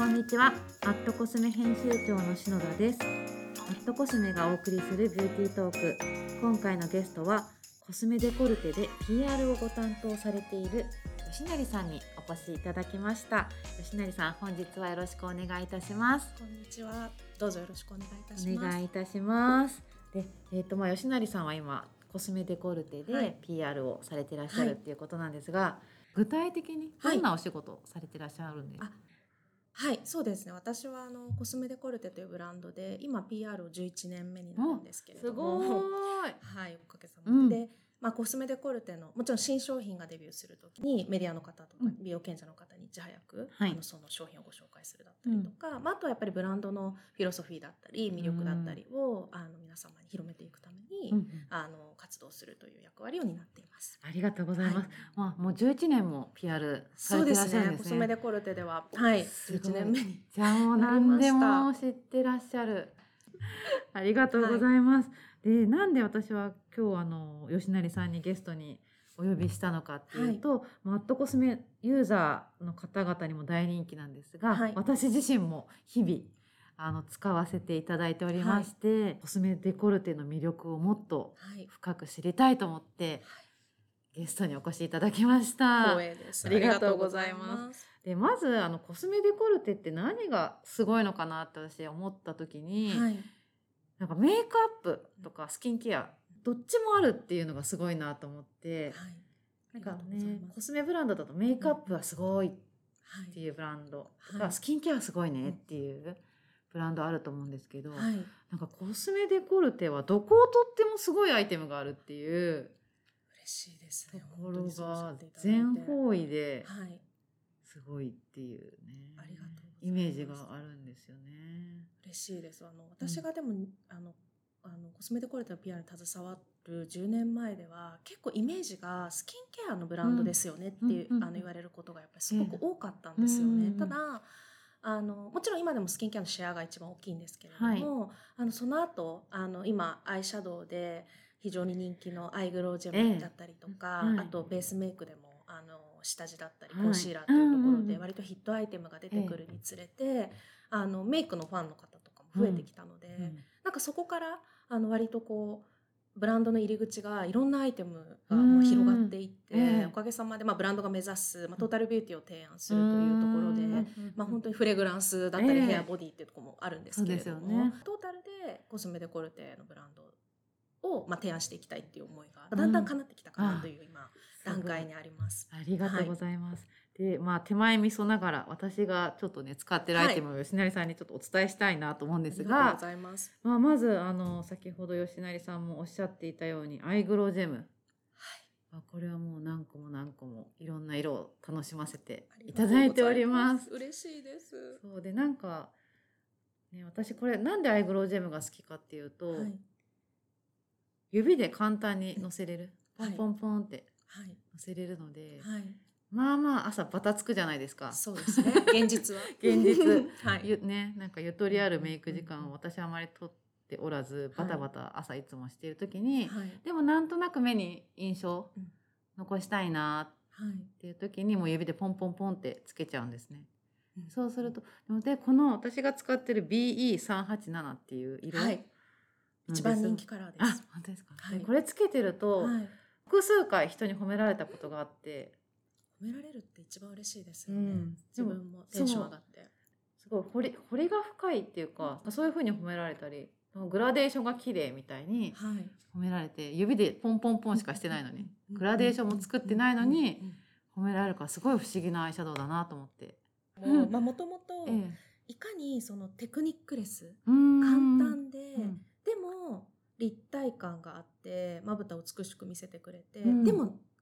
こんにちは。アットコスメ編集長の篠田です。アットコスメがお送りするビューティートーク。今回のゲストはコスメデコルテで PR をご担当されている吉成さんにお越しいただきました。吉成さん本日はよろしくお願いいたします。こんにちは。どうぞよろしくお願いいたします。お願いいたします。で、えっ、とまあ吉成さんは今コスメデコルテではい。PR をされていらっしゃるはいっていうことなんですが、具体的にどんなお仕事をされていらっしゃるんですか、はい、そうですね。私はあのコスメデコルテというブランドで今 PR を11年目になるんですけれすども、ごーいはい、おかげさうんまで。でまあ、コスメデコルテのもちろん新商品がデビューするときにメディアの方とかうん美容賢者の方にいち早く、はいあのその商品をご紹介するだったりとか、まあ、あとはやっぱりブランドのフィロソフィーだったり魅力だったりを、あの皆様に広めていくために、うんうんあの活動するという役割を担っています。ありがとうございます。はいまあもう11年も PR さそうでれてらっしすね。コスゃるんですね。メデコルテでは、はい、すごい11年目に。じゃあもう何でも知ってらっしゃる。ありがとうございます。で、なんで私は今日あの吉成さんにゲストにお呼びしたのかっていうと、マットコスメユーザーの方々にも大人気なんですが、はい私自身も日々あの使わせていただいておりまして、コスメデコルテの魅力をもっとはい。深く知りたいと思って、ゲストにお越しいただきました。光栄です。ありがとうございますす。でまずあのコスメデコルテって何がすごいのかなって私思った時に、はい。なんかメイクアップとかスキンケアどっちもあるっていうのがすごいなと思って、はい。なんかねコスメブランドだとメイクアップはすごいっはい。ていうブランドとか、はいスキンケアはすごいねっていうブランドあると思うんですけど、はい。なんかコスメデコルテはどこをとってもすごいアイテムがあるっていう嬉しいですとね。ころが全方位ではい。すごいっていうねありがとうイメージがあるんですよね。嬉しいです。あの私がでも、あのあのコスメデコルテの PR に携わる10年前では結構イメージがスキンケアのブランドですよねっていう、うんうんあの言われることがやっぱりすごく多かったんですよね。うんうんただあのもちろん今でもスキンケアのシェアが一番大きいんですけれども、あのその後あの今アイシャドウで非常に人気のアイグロージェムだったりとか、ええはい。あとベースメイクでもあの下地だったりはい。コンシーラーというところうんうん。うんで割とヒットアイテムが出てくるにつれて、あのメイクのファンの方とかも増えてきたので、うんなんかそこからあの割とこうブランドの入り口がいろんなアイテムが広がっていって、ええ。おかげさまで、まあ、ブランドが目指す、まあ、トータルビューティーを提案するというところで、まあ、本当にフレグランスだったり、ええ。ヘアボディっていうところもあるんですけれども、そうですよね。トータルでコスメデコルテのブランドを、まあ、提案していきたいっていう思いがだんだん叶ってきたかなという今、段階にあります。ありがとうございます。で、まあ手前味噌ながら私がちょっとね使ってるアイテムを吉成さんにちょっとお伝えしたいなと思うんですがありがとうご、ざいます。まあまずあの先ほど吉成さんもおっしゃっていたようにアイグロージェム。あこれはもう何個も何個もいろんな色を楽しませていただいております。嬉しいです。そうでなんかね私これなんでアイグロージェムが好きかっていうと、はい。指で簡単にのせれる。ポはいンポンポンってはい。のせれるので、はい。まあまあ朝バタつくじゃないですか。そうですね。現実は。現実 はい。ゆね、なんかゆとりあるメイク時間を私はあまりとっておらずバタバタ朝いつもしている時に、はい。でもなんとなく目に印象うん残したいなはい。っていう時にもう指でポンポンポンってつけちゃうんですね。うんそうするとでこの私が使ってる BE387 っていう色はい。一番人気カラーであす。本当ですか、はいでこれつけてると、はい。複数回人に褒められたことがあって褒められるって一番嬉しいですよね。うん。自分もテンション上がって。すごい彫り彫りが深いっていうか、そういう風に褒められたりグラデーションが綺麗みたいにはい。褒められて指でポンポンポンしかしてないのにグラデーションも作ってないのに褒められるからすごい不思議なアイシャドウだなと思って。もうまあもともとええ。いかにそのテクニックレス簡単で、うん。でも立体感があってまぶたを美しく見せてくれて、うん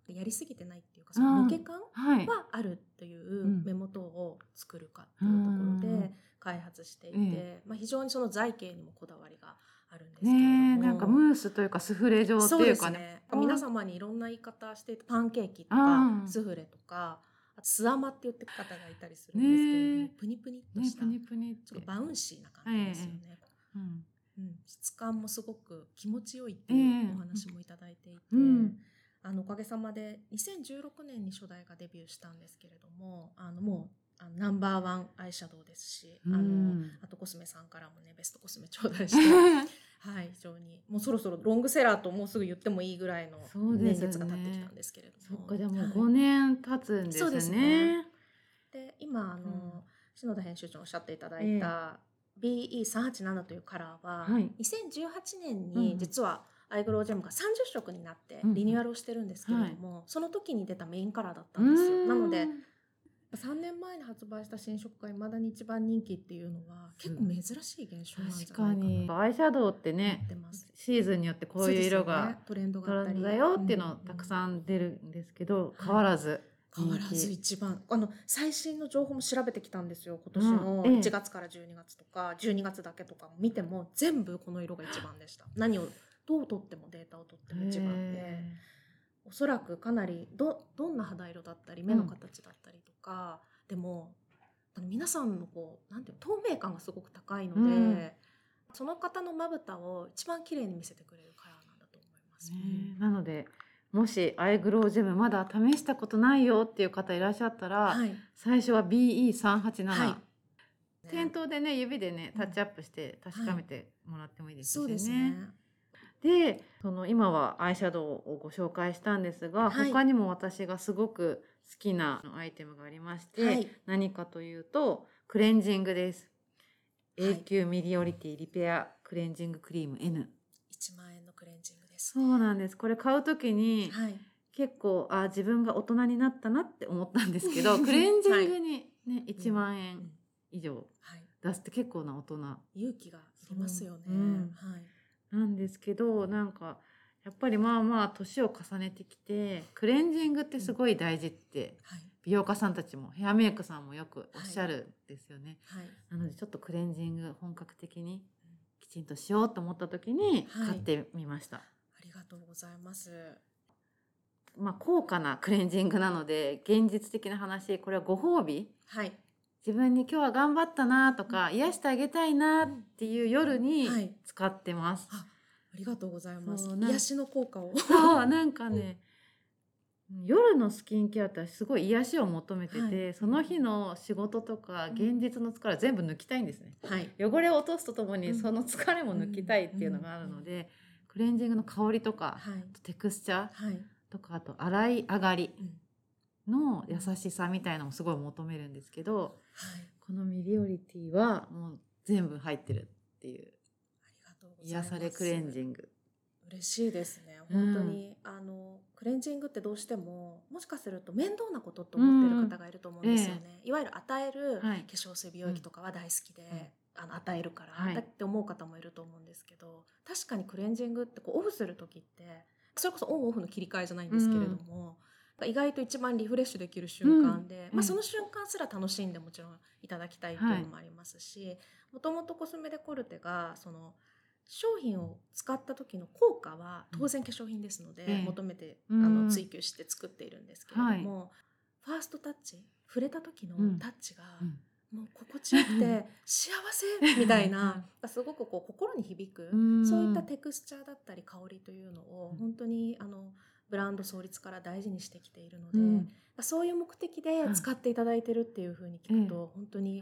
でもやりすぎてないっていうかその抜け感はあるといううん。目元を作るかっていうところうんで開発していて、えまあ、非常にその財形にもこだわりがあるんですけれどねも、えなんかムースというかスフレ状っていうかね。ですね。うん。皆様にいろんな言い方してパンケーキとうかんスフレとかあとスアマって言ってる方がいたりするんですけれども、ねえ。プニプニっとねした、プニプニって。ちょっとバウンシーな感じですよね。うんうん、質感もすごく気持ちよいっていうお話もいただいていて、うんあのおかげさまで2016年に初代がデビューしたんですけれどもあのもうあのナンバーワンアイシャドウですし、うん。あのあとコスメさんからもねベストコスメ頂戴して はい非常にもうそろそろロングセラーともうすぐ言ってもいいぐらいの年月が経ってきたんですけれども。そっかじゃあもうはい。5年経つんですね。そうですね。で今あの、うん。篠田編集長おっしゃっていただいた、BE387 というカラーは、はい。2018年うん。に実はアイグロージェムが30色になってうんリニューアルをしてるんですけれども、その時に出たメインカラーだったんですよ。なので3年前に発売した新色がいまだに一番人気っていうのは結構珍しい現象なんじゃないかなに。アイシャドウってね。シーズンによってこういう色がねトレンドがあったりだよっていうのたくさん出るんですけど、変わらず変わらず一番あの最新の情報も調べてきたんですよ今年のうん。ええ。1月から12月とか、12月だけとかも見ても全部この色が一番でした。何をどう取ってもデータを取っても一番でへおそらくかなりどどんな肌色だったり目の形だったりとか、でもあの皆さんのこうなんていうの透明感がすごく高いので、うん。その方のまぶたを一番綺麗に見せてくれるカラーなんだと思います。なのでもしアイグロージェムまだ試したことないよっていう方いらっしゃったら、はい、最初は BE387、はい。店頭でね指でねうん。タッチアップして確かめてもらってもいいですしね。そうですね。でその今はアイシャドウをご紹介したんですが、はい他にも私がすごく好きなアイテムがありまして、はい何かというとクレンジングです。はい永久ミリオリティリペアクレンジングクリーム N。1万円のクレンジングです。そうなんです。これ買うときにはい。結構あ自分が大人になったなって思ったんですけど、クレンジングにね、1万う円ん以上はい。出すって結構な大人勇気がいりますよね。うんはい。なんですけどなんかやっぱりまあまあ年を重ねてきてクレンジングってすごい大事ってはい。美容家さんたちもヘアメイクさんもよくおっしゃるんですよね。はい。なのでちょっとクレンジング本格的にきちんとしようと思った時にはい買ってみました。ありがとうございます。まあ高価なクレンジングなので現実的な話これはご褒美はい。自分に今日は頑張ったなとか癒してあげたいなっていう夜にはい使ってます。あ、ありがとうございます癒しの効果を。そうなんかね夜のスキンケアってすごい癒しを求めてて、はいその日の仕事とか現実の疲れ全部抜きたいんですね。はい。汚れを落とすとともにうんその疲れも抜きたいっていうのがあるので、クレンジングの香りとか、はい。テクスチャーはい。とかあと洗い上がりうんの優しさみたいなのもすごい求めるんですけどはい。このミリオリティはもう全部入ってるっていう。ありがとうございます。癒されクレンジング。嬉しいですね。うん。本当に、あのクレンジングってどうしてももしかすると面倒なことと思ってる方がいると思うんですよね、いわゆる与える化はい。粧水美容液とかは大好きで、あの与えるから、はい。だって思う方もいると思うんですけど確かにクレンジングってこうオフする時ってそれこそオンオフの切り替えじゃないんですけれども、意外と一番リフレッシュできる瞬間で、うん。まあ、その瞬間すら楽しんでもちろんいただきたいっていうのもありますしもともとコスメデコルテがその商品を使った時の効果は当然化粧品ですので、ええ。求めて、うん。あの追求して作っているんですけれども、ファーストタッチ触れた時のうん。タッチが、うん。もう心地よくて幸せみたいなすごくこう心に響く、うん。そういったテクスチャーだったり香りというのをうん。本当にあのブランド創立から大事にしてきているので、うん。そういう目的で使っていただいてるっていうふうに聞くと、本当に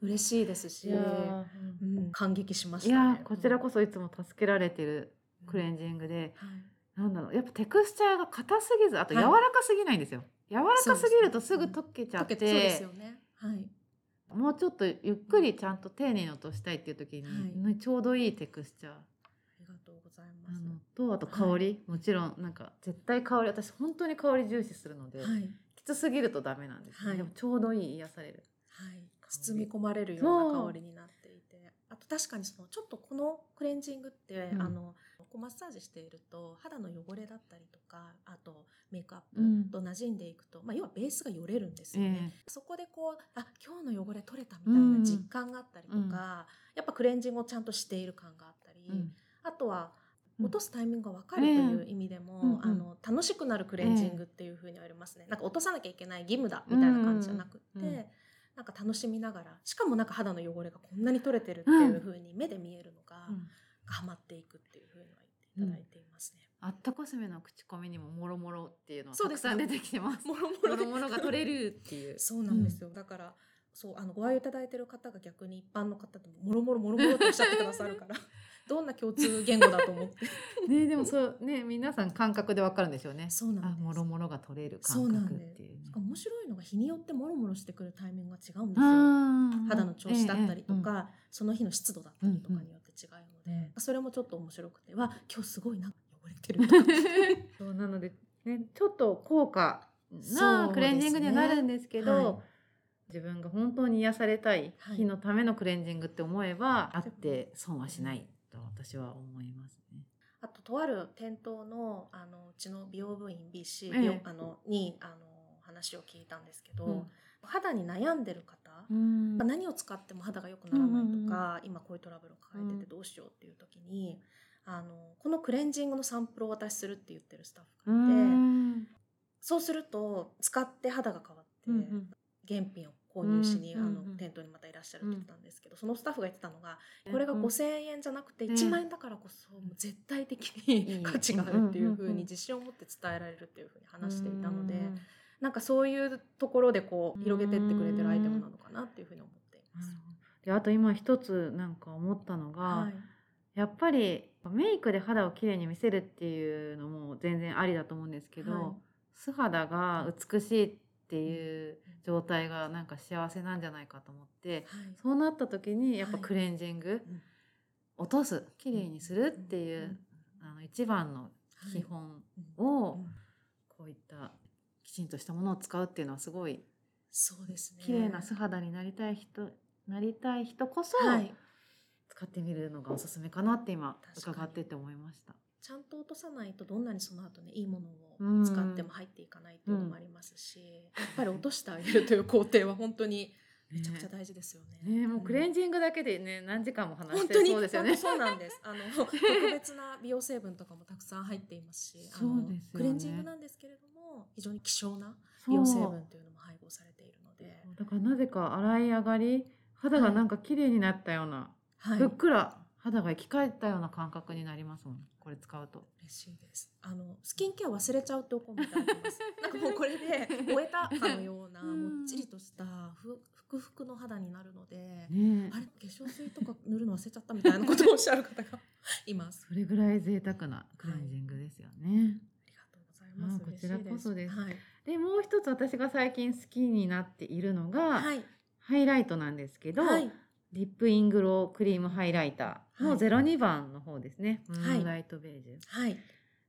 嬉しいですし、うん、感激しましいたね。こちらこそいつも助けられてるクレンジングで、はい。なんだろうやっぱテクスチャーが硬すぎずあと柔はい。らかすぎないんですよ、柔らかすぎるとすぐ溶けちゃって、溶けそうですよね。はい。もうちょっとゆっくりちゃんと丁寧に落としたいっていう時に、はい。ねちょうどいいテクスチャーざいなます。のとあと香り、もちろんなんか絶対香り私本当に香り重視するので、はい。きつすぎるとダメなんですね、はい。でもちょうどいい癒される。はい。包み込まれるような香りになっていて、あと確かにそのちょっとこのクレンジングって、うん。あのこうマッサージしていると肌の汚れだったりとか、あとメイクアッうんプと馴染んでいくと、まあ要はベースがよれるんですよね。そこでこうあ今日の汚れ取れたみたいな実感があったりとか、うん。やっぱクレンジングをちゃんとしている感があったり、うん。あとはうん落とすタイミングが分かるという意味でも、ええうんうん。あの楽しくなるクレンジングっていうふうにはありますね、なんか落とさなきゃいけない義務だみたいな感じじゃなくって、うんなんか楽しみながらしかもなんか肌の汚れがこんなに取れてるっていうふうに目で見えるのが、うん。ハマっていくっていうふうには言っていただいていますね。アットコスメの口コミにももろもろっていうのがそうです。たくさん出てきてます。もろももろ。でろもろが取れるっていう。そうなんですよ、だからそうあのご愛用いただいてる方が逆に一般の方でももろもろもろもろっておっしゃってくださるからどんな共通言語だと思って？ねでもそうね皆さん感覚でわかるんでしょうね。そうなんです。あもろもろが取れる感覚っていうね。面白いのが日によってもろもろしてくるタイミングが違うんですよ。肌の調子だったりとええか、その日の湿度だったりとかによって違うので、それもちょっと面白くては今日すごいな汚れてると。かそうなので、ね、ちょっと高価そうですね。なクレンジングにはなるんですけどはい。自分が本当に癒されたい日のためのクレンジングって思えば、あって損はしないと私は思いますね。あととある店頭のあのうちの美容部員 BC、ええ。あのにあの話を聞いたんですけど、うん。肌に悩んでる方、うん。何を使っても肌が良くならないとか、うんうん今こういうトラブルを抱えててどうしようっていう時に、あのこのクレンジングのサンプルをお渡しするって言ってるスタッフうがいて、ん。そうすると使って肌が変わって、原品を購入しに、あの店頭にまたいらっしゃるって言ってたんですけど、そのスタッフが言ってたのがうんこれが5,000円じゃなくてうん。1万円だからこそもう絶対的いにい価値があるっていうふうに自信を持って伝えられるっていうふうに話していたのでうんなんかそういうところでこう広げてってくれてるアイテムなのかなっていうふうに思っています。であと今一つなんか思ったのが、はい。やっぱりメイクで肌をきれいに見せるっていうのも全然ありだと思うんですけど、はい。素肌が美しいっていう状態がなんか幸せなんじゃないかと思ってはい。そうなった時にやっぱはい。クレンジング、うん。落とすきれいにするっていう、あの一番の基本をうん。こういったきちんとしたものを使うっていうのはすごいそうですね。綺麗な素肌になりたい人なりたい人こそはい。使ってみるのがおすすめかなって今伺ってて思いました。ちゃんと落とさないとどんなにその後ねいいものうんを使っても入っていかないっていうのもありますし、やっぱり落としてあげるという工程は本当にめちゃくちゃ大事ですよね。ねもうクレンジジングだけでね何時間も話してそうですよね。そうなんです。あの特別な美容成分とかもたくさん入っていますし、あのねクレンジングなんですけれども非常に希少な美容成分というのも配合されているので、だからなぜか洗い上がり肌がなんか綺麗になったような、はい。ふっくら肌が生き返ったような感覚になりますもんこれ使うと。嬉しいです。あのスキンケア忘れちゃうっておコメントいただきます。なんかもうこれで終えたかのようなうんもっちりとしたふふくふくの肌になるので、ねあれ化粧水とか塗るの忘れちゃったみたいなことをおっしゃる方が います。それぐらい贅沢なクレンジングですよね。ありがとうございます。あこちらこそですはい。でもう一つ私が最近好きになっているのが、はい。ハイライトなんですけど、はい。リップイングロークリームハイライターのはい。02番の方ですね、ムはいライトベージュ。はい。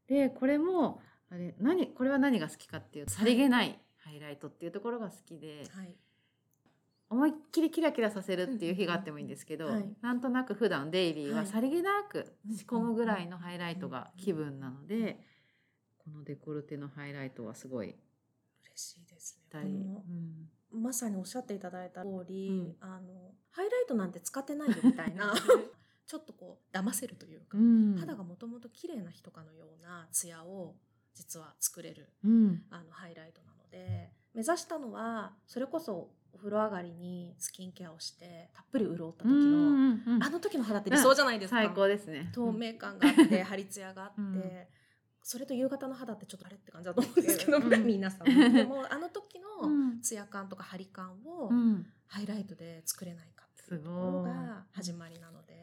でこれもあれ何これは何が好きかっていうとさりげないハイライトっていうところが好きで、はい。思いっきりキラキラさせるっていう日があってもいいんですけど、はい。なんとなく普段デイリーははい。さりげなく仕込むぐらいのハイライトが気分なので、このデコルテのハイライトはすごい嬉しいです。ね。うん。まさにおっしゃっていただいた通り、うん。あのハイライトなんて使ってないよみたいな ちょっとこう騙せるというか、うん。肌がもともと綺麗な人かのようなツヤを実は作れるうん。あのハイライトなので目指したのはそれこそお風呂上がりにスキンケアをしてたっぷり潤った時の、うんうんあの時の肌って理想じゃないですか、最高ですね。透明感があって張りツヤがあって、うん。それと夕方の肌ってちょっとあれって感じだと思うんですけど、うん皆さんでもあの時うのん。ツヤ感とか張り感をうん。ハイライトで作れないかっていうすところごい。が始まりなので、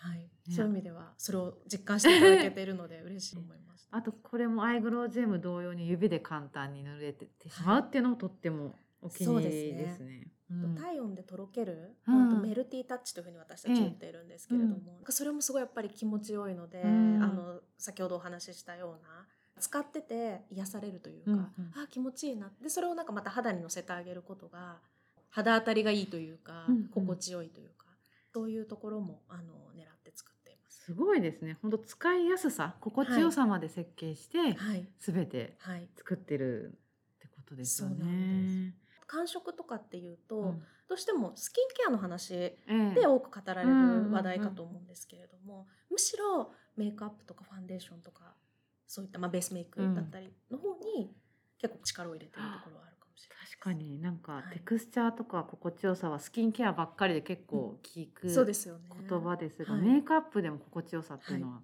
はい、ね。そういう意味ではそれを実感していただけているので 嬉しいと思いました。あとこれもアイグロージェム同様に指で簡単に塗れてしまうっていうのもとってもお気に入りですね。うん。体温でとろける、うん。あとメルティータッチというふうに私たち言っているんですけれども、なんかそれもすごいやっぱり気持ちよいので、うん。あの先ほどお話ししたような使ってて癒されるというか、うんうん。あ気持ちいいなでそれをなんかまた肌にのせてあげることが肌当たりがいいというか、うんうん。心地よいというかそういうところもあの狙す。すごいですね。本当使いやすさ、心地よさまで設計して、はい、すべてはい、作ってるってことですよね。感触とかっていうと、うん。どうしてもスキンケアの話ええ。で多く語られうんる話題かと思うんですけれども、むしろメイクアップとかファンデーションとかそういったまあベースメイクだったりの方に結構力を入れてるところはあしれない。確かに。なんかはい。テクスチャーとか心地よさはスキンケアばっかりで結構聞く。言葉ですが、はい。メイクアップでも心地よさっていうのは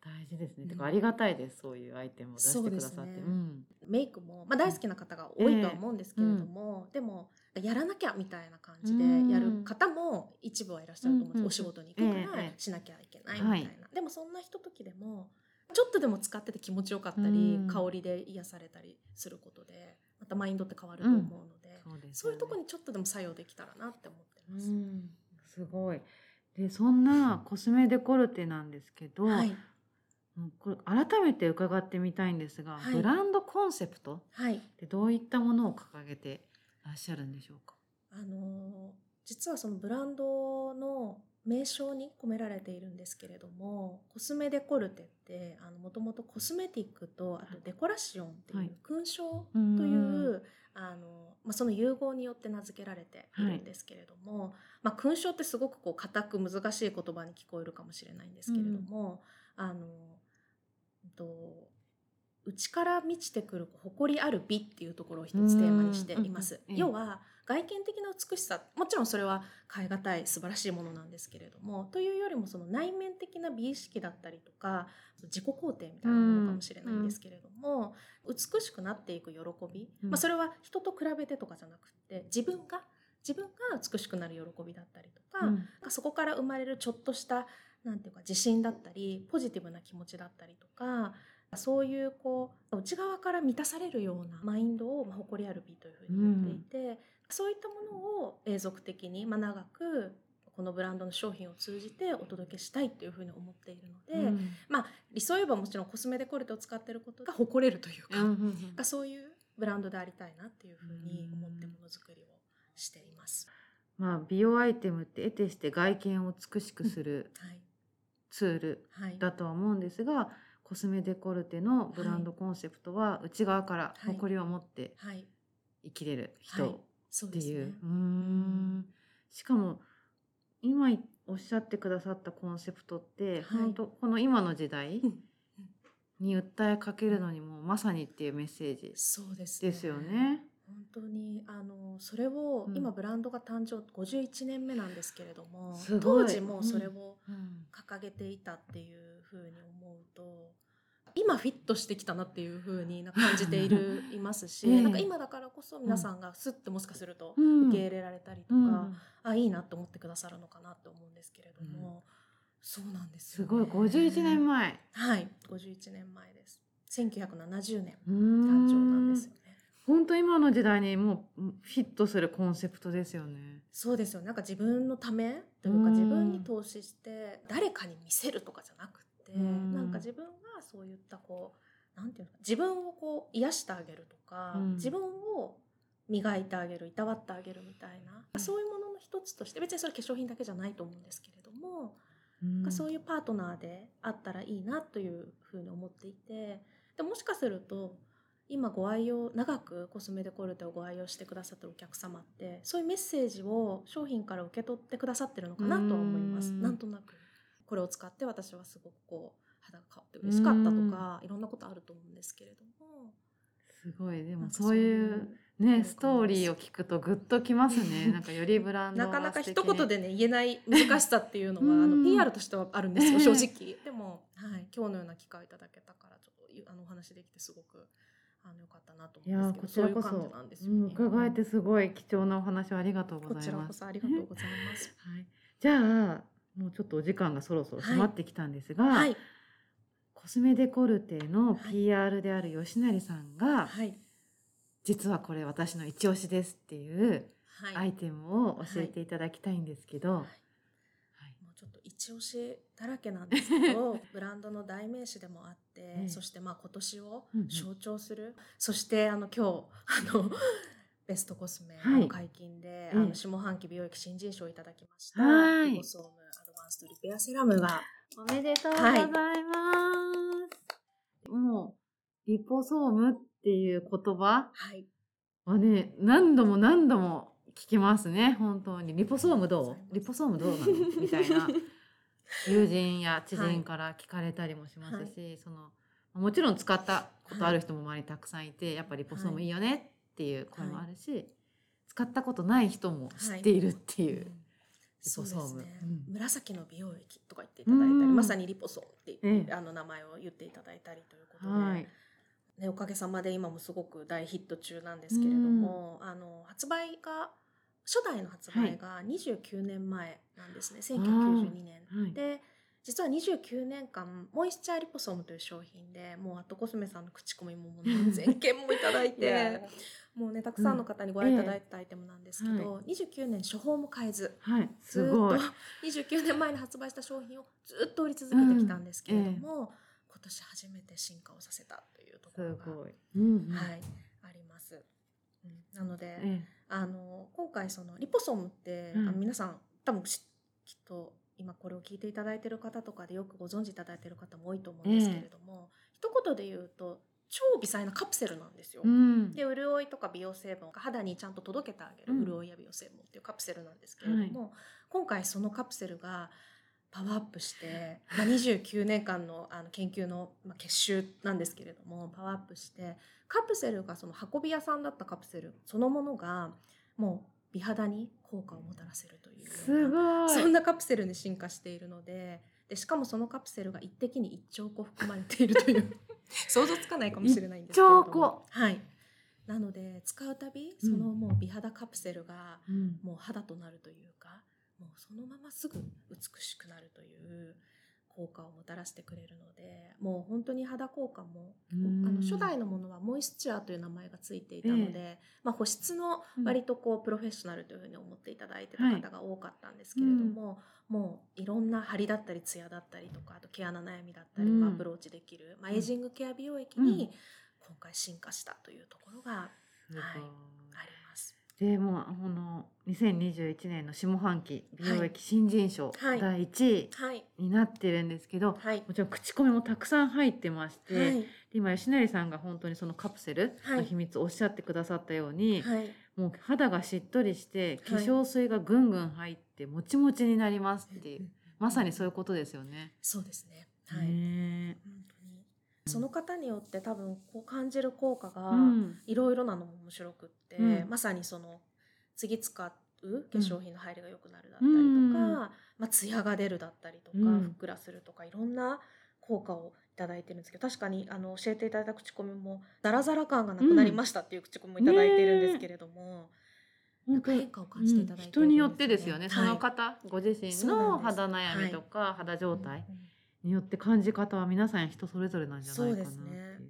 大事ですね。うん。てかありがたいです。そういうアイテムを出してくださって。そうん。メイクも、まあ、大好きな方が多いとは思うんですけれども、でもやらなきゃみたいな感じでやる方も一部はいらっしゃると思うんです、うん。お仕事に行くからええ。しなきゃいけないみたいな、はい。でもそんなひとときでもちょっとでも使ってて気持ちよかったり、うん。香りで癒されたりすることでまたマインドって変わると思うので、そうです、そういうところにちょっとでも作用できたらなって思ってうます。ん。すごい。でそんなコスメデコルテなんですけど、はい、うんこれ改めて伺ってみたいんですが、はいブランドコンセプトはいってどういったものを掲げてらっしゃるんでしょうか？あのー実はそのブランドの名称に込められているんですけれどもコスメデコルテってもともとコスメティックとあとデコラションってはい。いう勲章という、あのまあ、その融合によって名付けられてい。るんですけれども、まあ、勲章ってすごくこう固く難しい言葉に聞こえるかもしれないんですけれども、あのうんと内から満ちてくる誇りある美っていうところを一つテーマにしています。うんうん要は外見的な美しさもちろんそれは変え難い素晴らしいものなんですけれどもというよりもその内面的な美意識だったりとか自己肯定みたいなものかもしれないんですけれども、美しくなっていく喜び、うん。まあ、それは人と比べてとかじゃなくて自分が自分が美しくなる喜びだったりとか、うん。そこから生まれるちょっとしたなんていうか自信だったりポジティブな気持ちだったりとかそういうこう内側から満たされるようなマインドを、まあ、誇りある美というふうに言っていて、そういったものを永続的に、まあ、長くこのブランドの商品を通じてお届けしたいというふうに思っているので、うん。まあ理想を言えばもちろんコスメデコルテを使っていることが誇れるというか、うんうんそういうブランドでありたいなっていうふうに思ってものづくりをしています。まあ美容アイテムって得てして外見を美しくするはい、ツールはい、だとは思うんですが、コスメデコルテのブランドコンセプトは内側からはい。誇りを持ってはい、生きれるはい。人っていう。しかも今おっしゃってくださったコンセプトって、はい。本当この今の時代うん。に訴えかけるのにもまさにっていうメッセージですよね。本当にあのそれを、うん。今ブランドが誕生51年目なんですけれども当時もそれをうん。掲げていたっていうふうに思うと今フィットしてきたなっていうふうに感じているいますし、ええ。なんか今だからこそ皆さんがスッてもしかするとうん。受け入れられたりとか、うん。あいいなと思ってくださるのかなと思うんですけれども、そうなんですよ、すごい。51年前。はい。51年前です。1970年。誕誕生なんですよね。本当今の時代にもうフィットするコンセプトですよね。そうですよ。なんか自分のため？というかうん。自分に投資して誰かに見せるとかじゃなくてうん。なんか自分がそういったこうなんていうの？か自分をこう癒してあげるとか、うん。自分を磨いてあげるいたわってあげるみたいな、うん。そういうものの一つとして別にそれ化粧品だけじゃないと思うんですけれども、うん。そういうパートナーであったらいいなというふうに思っていてでもしかすると今ご愛用長くコスメデコルテをご愛用してくださってるお客様ってそういうメッセージを商品から受け取ってくださってるのかなとは思います。うん。なんとなくこれを使って私はすごくこう肌が変わって嬉しかったとかいろんなことあると思うんですけれども。すごい。でもそういうねストーリーを聞くとグッときますね。なんかよりブランドなかなか一言でね言えない難しさっていうのはあうん。の PR としてはあるんですよええ 正直。でも、はい、今日のような機会をいただけたからちょっとあのお話できてすごくあのよかったなとい思うんですけどやーこちらこそなんですようんね、伺えてすごい貴重なお話をありがとうごこちらざいます。こそありがとうございます。はい、じゃあもうちょっとお時間がそろそろ迫ってきたんですが、はい、コスメデコルテのはい。PR である吉成さんが、はい、実はこれ私の一押しですっていうはい、アイテムを教えていただきたいんですけど、はい一押しだらけなんですけど ブランドの代名詞でもあって、ええそしてまあ今年をうんうん。象徴する、そしてあの今日あのベストコスメはい。の解禁で、ええ。あの下半期美容液新人賞をいただきました、はい。リポソームアドバンストリペアセラムが。おめでとうございます。もうリポソームっていう言葉はい。はね何度も何度も聞きますね。本当に。リポソームどう？リポソームどうなの？みたいな 友人や知人から聞かれたりもしますし、そのもちろん使ったことある人も周りにたくさんいて、やっぱリポソームいいよねっていう声もあるし、使ったことない人も知っているっていう、そうでリポソームすね、うん。紫の美容液とか言っていただいたり、うん。まさにリポソームって、ええ。あの名前を言っていただいたりということで、はい。ね、おかげさまで今もすごく大ヒット中なんですけれども、あの発売が初代の発売が29年前なんですね、1992年。はい。で実は29年間モイスチャーリポソームという商品でもうアットコスメさんの口コミももう何千件もいただいて もうねたくさんの方にご覧いただいたアイテムなんですけど、29年初報も変えずはい。ずっすごい。と29年前に発売した商品をずっと売り続けてきたんですけれども、今年初めて進化をさせたというとこすろが、うん。はい、あります。うん。なので、えあの今回そのリポソームって、うん。あの皆さん多分しきっと今これを聞いていただいている方とかでよくご存知いただいている方も多いと思うんですけれども、一言で言うと超微細なカプセルなんですよ。えうん。で潤いとか美容成分が肌にちゃんと届けてあげる、うん。潤いや美容成分っていうカプセルなんですけれども、今回そのカプセルがパワーアップして、まあ、29年間のあの研究の、まあ、結集なんですけれどもパワーアップしてカプセルがその運び屋さんだったカプセルそのものがもう美肌に効果をもたらせるというすなごい。そんなカプセルに進化しているのででしかもそのカプセルが一滴に1兆個含まれているという。想像つかないかもしれないんですけはい。なので使うたびそのもう美肌カプセルがうん。もう肌となるというかもうそのまますぐ美しくなるという効果をもたらしてくれるのでもう本当に肌効果もうん。あの初代のものはモイスチャーという名前がついていたので、まあ、保湿の割とこうプロフェッショナルというふうに思っていただいてた方が多かったんですけれども、もういろんな張りだったりツヤだったりとかあと毛穴悩みだったり、うん。まあ、アプローチできる、まあ、エイジングケア美容液に今回進化したというところがあすごい。ります。でもうこの2021年の下半期美容液新人賞はい。第1位はい、になってるんですけど、はい。もちろん口コミもたくさん入ってまして、はい。で今吉成さんが本当にそのカプセルの秘密をおっしゃってくださったように、はい。もう肌がしっとりして化はい。粧水がぐんぐん入ってもちもちになりますっていう、まさにそういうことですよね。そうですね。はい。ねその方によって多分こう感じる効果がうん。いろいろなのも面白くって、うん。まさにその次使う化粧品の入りが良くなるだったりとか、うん。まあツヤが出るだったりとか、うん。ふっくらするとかいろんな効果をいただいてるんですけど確かにあの教えていただいた口コミもザラザラ感がなくなりましたっていう口コミもいただいているんですけれども、なんか変化を感じていただいてるん人によってですよね、そのはい方ご自身の肌悩みとか肌状態。うんうんによって感じ方は皆さん人それぞれなんじゃないかなっていう。そうですね。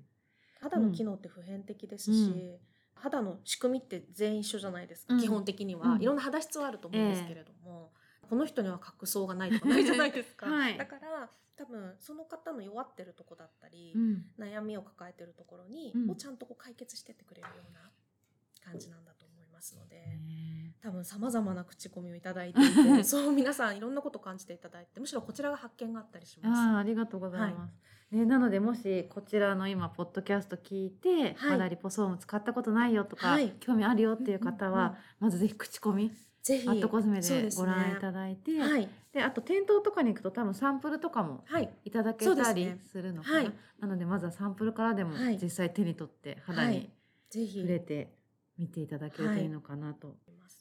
肌の機能って普遍的ですし、うん。肌の仕組みって全員一緒じゃないですか、うん。基本的には、うん。いろんな肌質はあると思うんですけれども、この人には角層がないとかないじゃないですか、はい。だから多分その方の弱ってるとこだったり、うん。悩みを抱えてるところに、うん。をちゃんとこう解決してってくれるような感じなんだと思いますので。ね多分さまざまな口コミをいただいていて そう皆さんいろんなことを感じていただいてむしろこちらが発見があったりします。ああありがとうございます。ね、なのでもしこちらの今ポッドキャスト聞いて、はい。肌リポソーム使ったことないよとか、はい。興味あるよっていう方は、まずぜひ口コミ、ぜひアットコスメでご覧いただいて、はい。であと店頭とかに行くと多分サンプルとかもはい。いただけたりね。するのかな、はい。なのでまずはサンプルからでもはい。実際手に取って肌に触れて見ていただけるとい。いのかなと、思います。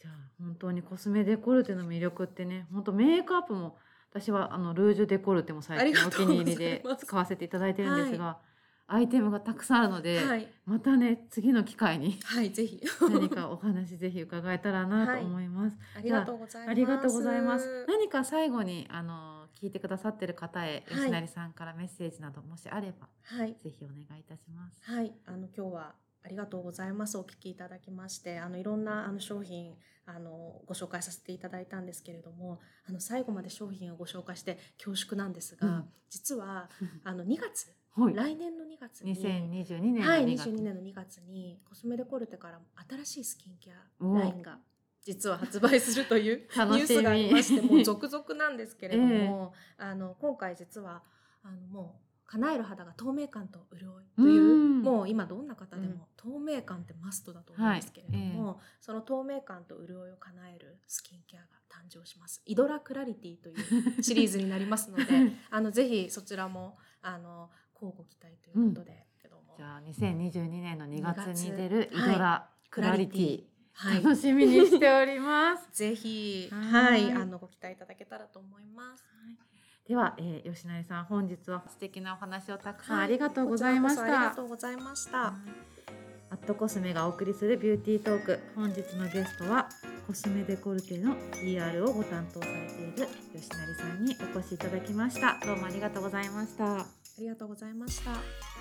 じゃあ本当にコスメデコルテの魅力ってね本当メイクアップも私はあのルージュデコルテも最近お気に入りで使わせていただいてるんですが、アイテムがたくさんあるので、はい。またね次の機会にはいぜひ。何かお話ぜひ伺えたらなと思います。ありがとうございます。ありがとうございます。何か最後にあの聞いてくださってる方へはい。吉成さんからメッセージなどもしあれば、はい。ぜひお願いいたします。はい。あの今日はありがとうございます。お聞きいただきましてあのいろんなあの商品あのご紹介させていただいたんですけれどもあの最後まで商品をご紹介して恐縮なんですが、うん。実はあの2月はい。来年の2月に2022年のはい、2月。22年の2月にコスメデコルテから新しいスキンケアラインが実は発売するという ニュースがありましてもう続々なんですけれども、あの今回実はあのもう叶える肌が透明感と潤いといううん。もう今どんな方でも透明感ってマストだと思うんですけれども、はい。その透明感と潤いを叶えるスキンケアが誕生します。イドラクラリティというシリーズになりますので あのぜひそちらもあの交互期待ということで、けども。じゃあ2022年の2月に2月出るイドはラクラリティ、はい。楽しみにしております。ぜひははいいあのご期待いただけたらと思います。では、えー、吉成さん本日は素敵なお話をたくさんはいありがとうございましこちらこそありがた。とうございました。アットコスメがお送りするビューティートーク本日のゲストはコスメデコルテの PR をご担当されている吉成さんにお越しいただきましたどうもありがとうございましたありがとうございました。